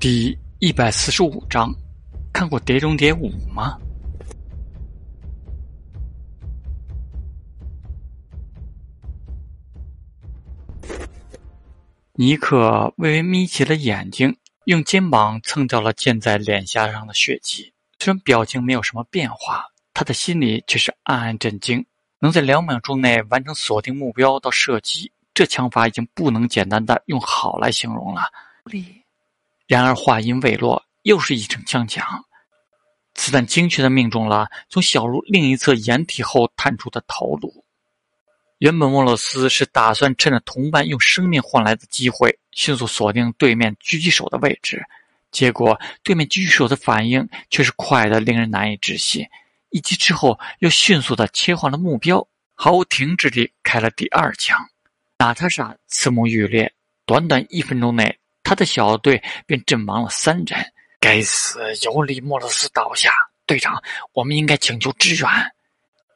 第一百四十五章，看过《碟中谍五》吗？尼克微微眯起了眼睛，用肩膀蹭掉了溅在脸颊上的血迹。虽然表情没有什么变化，他的心里却是暗暗震惊。能在两秒钟内完成锁定目标到射击，这枪法已经不能简单的用好来形容了。然而话音未落，又是一声枪响，子弹精确的命中了从小路另一侧掩体后探出的头颅。原本莫洛斯是打算趁着同伴用生命换来的机会，迅速锁定对面狙击手的位置，结果对面狙击手的反应却是快的令人难以置信。一击之后，又迅速的切换了目标，毫无停止地开了第二枪。娜塔莎刺目欲裂，短短一分钟内。他的小队便阵亡了三人。该死！尤里·莫罗斯倒下。队长，我们应该请求支援。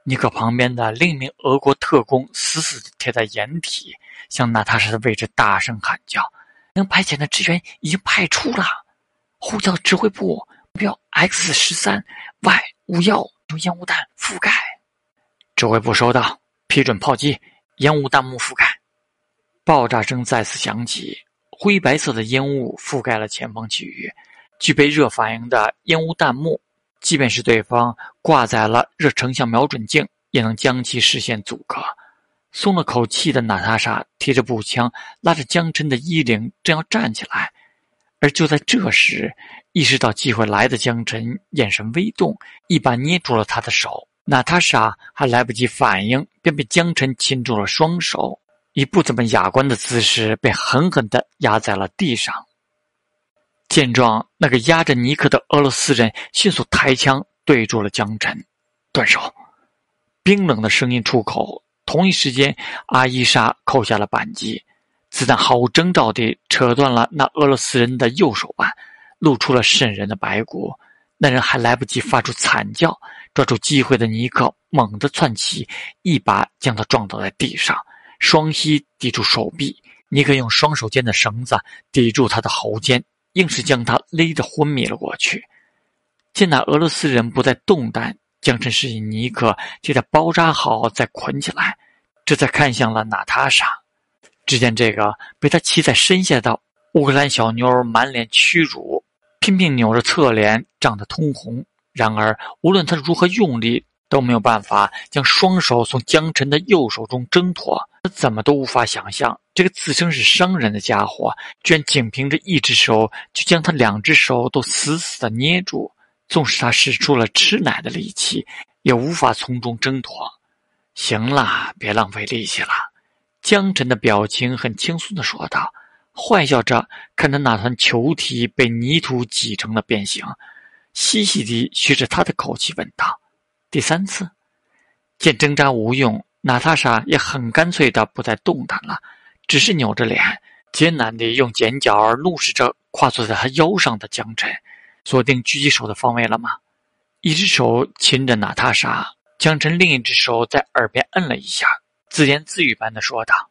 尼克旁边的另一名俄国特工死死地贴在掩体，向娜塔莎的位置大声喊叫：“能派遣的支援已经派出了，呼叫指挥部，目标 X 十三 Y 五幺，用烟雾弹覆盖。”指挥部收到，批准炮击，烟雾弹幕覆盖。爆炸声再次响起。灰白色的烟雾覆盖了前方区域，具备热反应的烟雾弹幕，即便是对方挂载了热成像瞄准镜，也能将其视线阻隔。松了口气的娜塔莎提着步枪，拉着江琛的衣领，正要站起来，而就在这时，意识到机会来的江琛眼神微动，一把捏住了他的手。娜塔莎还来不及反应，便被江琛擒住了双手。以不怎么雅观的姿势被狠狠地压在了地上。见状，那个压着尼克的俄罗斯人迅速抬枪对住了江晨，断手。冰冷的声音出口，同一时间，阿伊莎扣下了扳机，子弹毫无征兆地扯断了那俄罗斯人的右手腕，露出了渗人的白骨。那人还来不及发出惨叫，抓住机会的尼克猛地窜起，一把将他撞倒在地上。双膝抵住手臂，尼克用双手间的绳子抵住他的喉间，硬是将他勒得昏迷了过去。见那俄罗斯人不再动弹，江晨示意尼克替他包扎好再捆起来，这才看向了娜塔莎。只见这个被他骑在身下的乌克兰小妞满脸屈辱，拼命扭着侧脸，涨得通红。然而，无论他如何用力，都没有办法将双手从江晨的右手中挣脱。他怎么都无法想象，这个自称是商人的家伙，居然仅凭着一只手就将他两只手都死死的捏住。纵使他使出了吃奶的力气，也无法从中挣脱。行了，别浪费力气了。江晨的表情很轻松的说道，坏笑着看着那团球体被泥土挤成了变形，嘻嘻地学着他的口气问道：“第三次，见挣扎无用。”娜塔莎也很干脆的不再动弹了，只是扭着脸，艰难地用剪角怒视着跨坐在他腰上的江晨。锁定狙击手的方位了吗？一只手擒着娜塔莎，江晨另一只手在耳边摁了一下，自言自语般的说道：“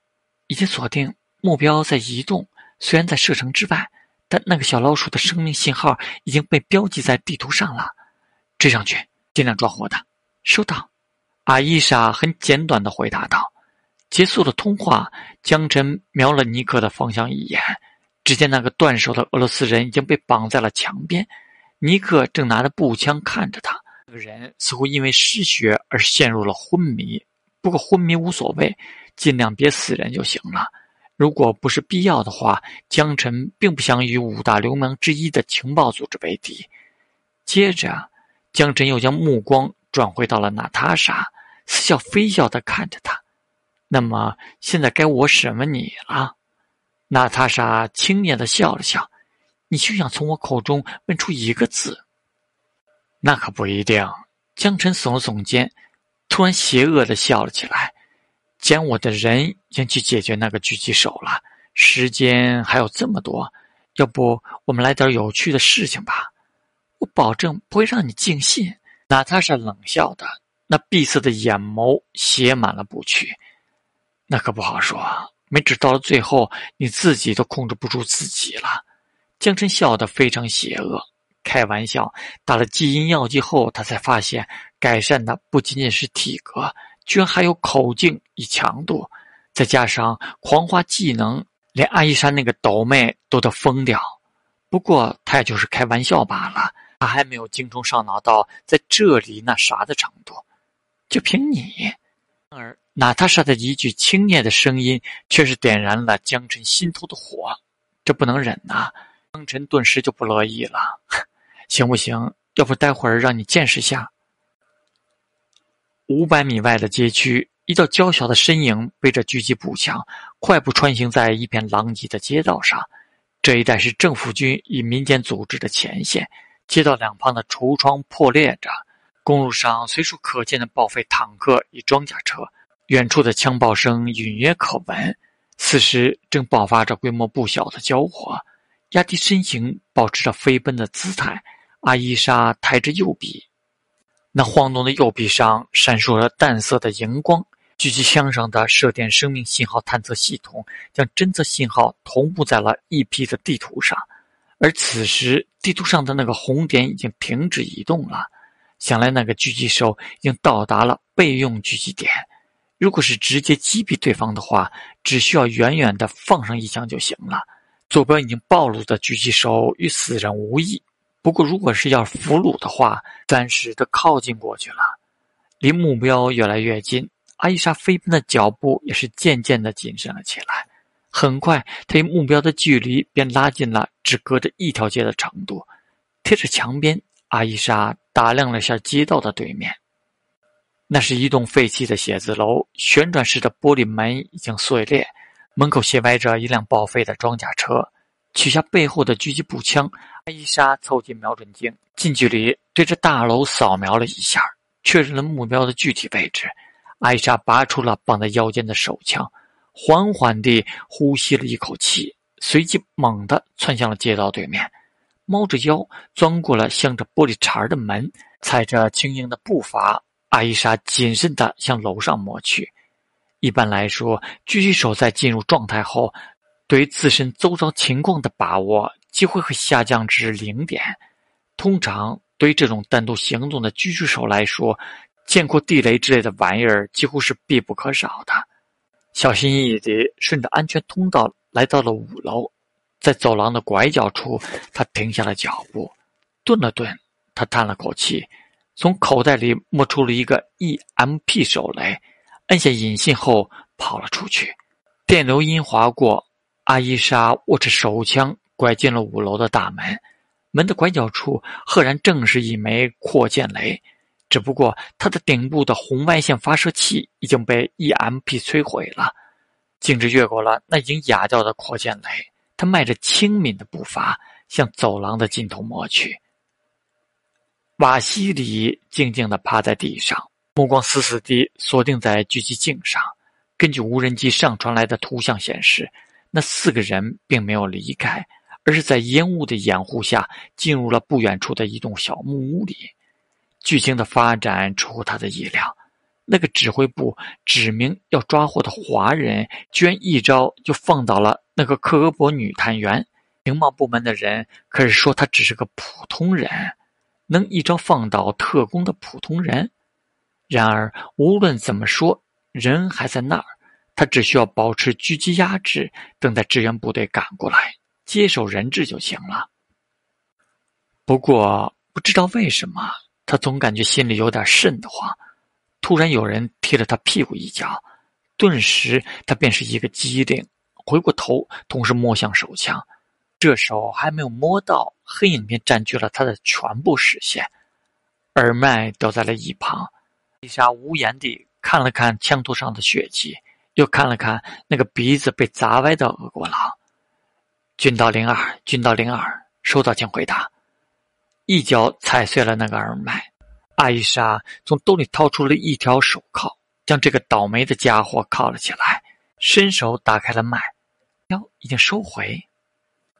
已经锁定目标在移动，虽然在射程之外，但那个小老鼠的生命信号已经被标记在地图上了。追上去，尽量抓活的。收到。”阿伊莎很简短的回答道：“结束了通话，江晨瞄了尼克的方向一眼，只见那个断手的俄罗斯人已经被绑在了墙边，尼克正拿着步枪看着他。那个人似乎因为失血而陷入了昏迷，不过昏迷无所谓，尽量别死人就行了。如果不是必要的话，江晨并不想与五大流氓之一的情报组织为敌。”接着，江晨又将目光。转回到了娜塔莎，似笑非笑的看着他。那么现在该我审问你了。娜塔莎轻蔑的笑了笑。你就想从我口中问出一个字？那可不一定。江晨耸了耸肩，突然邪恶的笑了起来。将我的人已经去解决那个狙击手了，时间还有这么多，要不我们来点有趣的事情吧？我保证不会让你尽兴。娜塔莎冷笑的，那闭塞的眼眸写满了不屈。那可不好说，没准到了最后，你自己都控制不住自己了。江晨笑得非常邪恶。开玩笑，打了基因药剂后，他才发现改善的不仅仅是体格，居然还有口径与强度，再加上狂化技能，连阿依山那个斗妹都得疯掉。不过他也就是开玩笑罢了，他还没有精虫上脑到在这里那啥的程度。就凭你，而娜塔莎的一句轻蔑的声音，却是点燃了江晨心头的火。这不能忍呐！江晨顿时就不乐意了。行不行？要不待会儿让你见识下。五百米外的街区，一道娇小的身影背着狙击步枪，快步穿行在一片狼藉的街道上。这一带是政府军与民间组织的前线，街道两旁的橱窗破裂着。公路上随处可见的报废坦克与装甲车，远处的枪炮声隐约可闻。此时正爆发着规模不小的交火。压低身形，保持着飞奔的姿态，阿伊莎抬着右臂，那晃动的右臂上闪烁着淡色的荧光。狙击枪上的射电生命信号探测系统将侦测信号同步在了 EP 的地图上，而此时地图上的那个红点已经停止移动了。想来那个狙击手已经到达了备用狙击点，如果是直接击毙对方的话，只需要远远的放上一枪就行了。坐标已经暴露的狙击手与死人无异，不过如果是要俘虏的话，暂时的靠近过去了，离目标越来越近，阿伊莎飞奔的脚步也是渐渐的谨慎了起来。很快，他与目标的距离便拉近了只隔着一条街的长度，贴着墙边。阿伊莎打量了下街道的对面，那是一栋废弃的写字楼，旋转式的玻璃门已经碎裂，门口斜歪着一辆报废的装甲车。取下背后的狙击步枪，阿伊莎凑近瞄准镜，近距离对着大楼扫描了一下，确认了目标的具体位置。阿伊莎拔出了绑在腰间的手枪，缓缓地呼吸了一口气，随即猛地窜向了街道对面。猫着腰钻过了镶着玻璃碴的门，踩着轻盈的步伐，阿伊莎谨慎地向楼上摸去。一般来说，狙击手在进入状态后，对自身周遭情况的把握几乎会下降至零点。通常，对于这种单独行动的狙击手来说，见过地雷之类的玩意儿几乎是必不可少的。小心翼翼地顺着安全通道来到了五楼。在走廊的拐角处，他停下了脚步，顿了顿，他叹了口气，从口袋里摸出了一个 EMP 手雷，按下引信后跑了出去。电流音划过，阿伊莎握着手枪拐进了五楼的大门。门的拐角处赫然正是一枚扩建雷，只不过它的顶部的红外线发射器已经被 EMP 摧毁了。径直越过了那已经哑掉的扩建雷。他迈着轻敏的步伐向走廊的尽头摸去。瓦西里静静地趴在地上，目光死死地锁定在狙击镜上。根据无人机上传来的图像显示，那四个人并没有离开，而是在烟雾的掩护下进入了不远处的一栋小木屋里。剧情的发展出乎他的意料。那个指挥部指明要抓获的华人，居然一招就放倒了。那个克格勃女探员，情报部门的人可是说他只是个普通人，能一招放倒特工的普通人。然而无论怎么说，人还在那儿，他只需要保持狙击压制，等待支援部队赶过来接手人质就行了。不过不知道为什么，他总感觉心里有点瘆得慌。突然有人踢了他屁股一脚，顿时他便是一个机灵。回过头，同时摸向手枪，这手还没有摸到，黑影便占据了他的全部视线。耳麦掉在了一旁，丽莎无言地看了看枪托上的血迹，又看了看那个鼻子被砸歪的俄国佬。军刀零二，军刀零二，收到，请回答。一脚踩碎了那个耳麦，艾莎从兜里掏出了一条手铐，将这个倒霉的家伙铐了起来。伸手打开了麦，腰已经收回，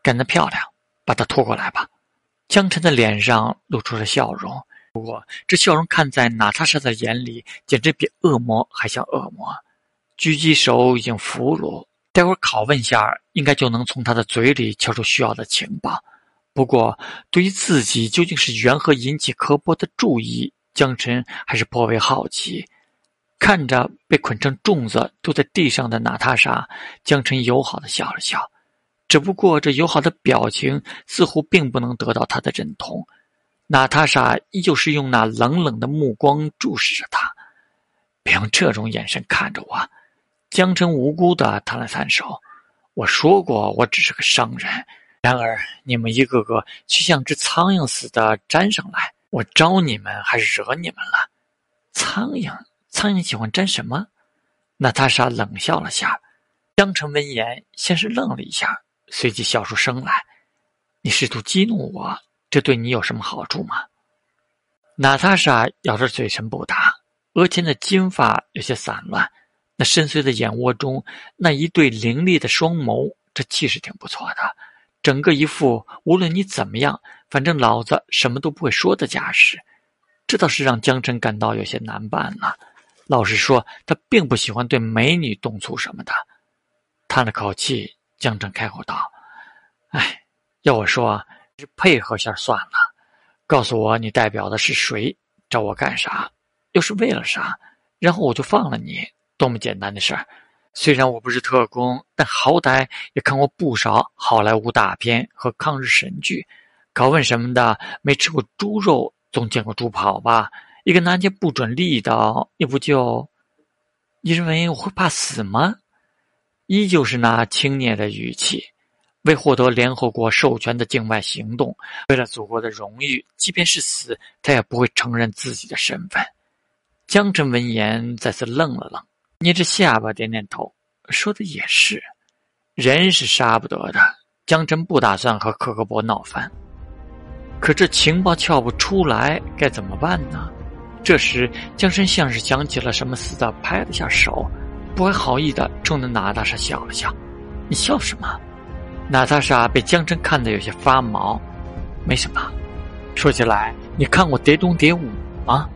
干得漂亮！把他拖过来吧。江晨的脸上露出了笑容，不过这笑容看在娜塔莎的眼里，简直比恶魔还像恶魔。狙击手已经俘虏，待会儿拷问下，应该就能从他的嘴里敲出需要的情报。不过，对于自己究竟是缘何引起柯波的注意，江晨还是颇为好奇。看着被捆成粽子丢在地上的娜塔莎，江晨友好的笑了笑。只不过，这友好的表情似乎并不能得到他的认同。娜塔莎依旧是用那冷冷的目光注视着他，别用这种眼神看着我。江澄无辜的摊了摊手：“我说过，我只是个商人。然而，你们一个个却像只苍蝇似的粘上来，我招你们还是惹你们了？苍蝇，苍蝇喜欢粘什么？”娜塔莎冷笑了下。江澄闻言，先是愣了一下。随即笑出声来，你试图激怒我，这对你有什么好处吗？娜塔莎咬着嘴唇不答，额前的金发有些散乱，那深邃的眼窝中那一对凌厉的双眸，这气势挺不错的，整个一副无论你怎么样，反正老子什么都不会说的架势，这倒是让江辰感到有些难办了。老实说，他并不喜欢对美女动粗什么的，叹了口气。江澄开口道：“哎，要我说，是配合下算了。告诉我你代表的是谁，找我干啥，又是为了啥？然后我就放了你。多么简单的事儿！虽然我不是特工，但好歹也看过不少好莱坞大片和抗日神剧。拷问什么的，没吃过猪肉，总见过猪跑吧？一个男人不准力道，你不就……你认为我会怕死吗？”依旧是那轻蔑的语气。为获得联合国授权的境外行动，为了祖国的荣誉，即便是死，他也不会承认自己的身份。江辰闻言再次愣了愣，捏着下巴点点头，说的也是，人是杀不得的。江辰不打算和柯克伯闹翻，可这情报撬不出来，该怎么办呢？这时，江辰像是想起了什么似的，拍了下手。不怀好意的冲着娜塔莎笑了笑，“你笑什么？”娜塔莎被江澄看得有些发毛，“没什么。说起来，你看过《碟中谍五》吗？”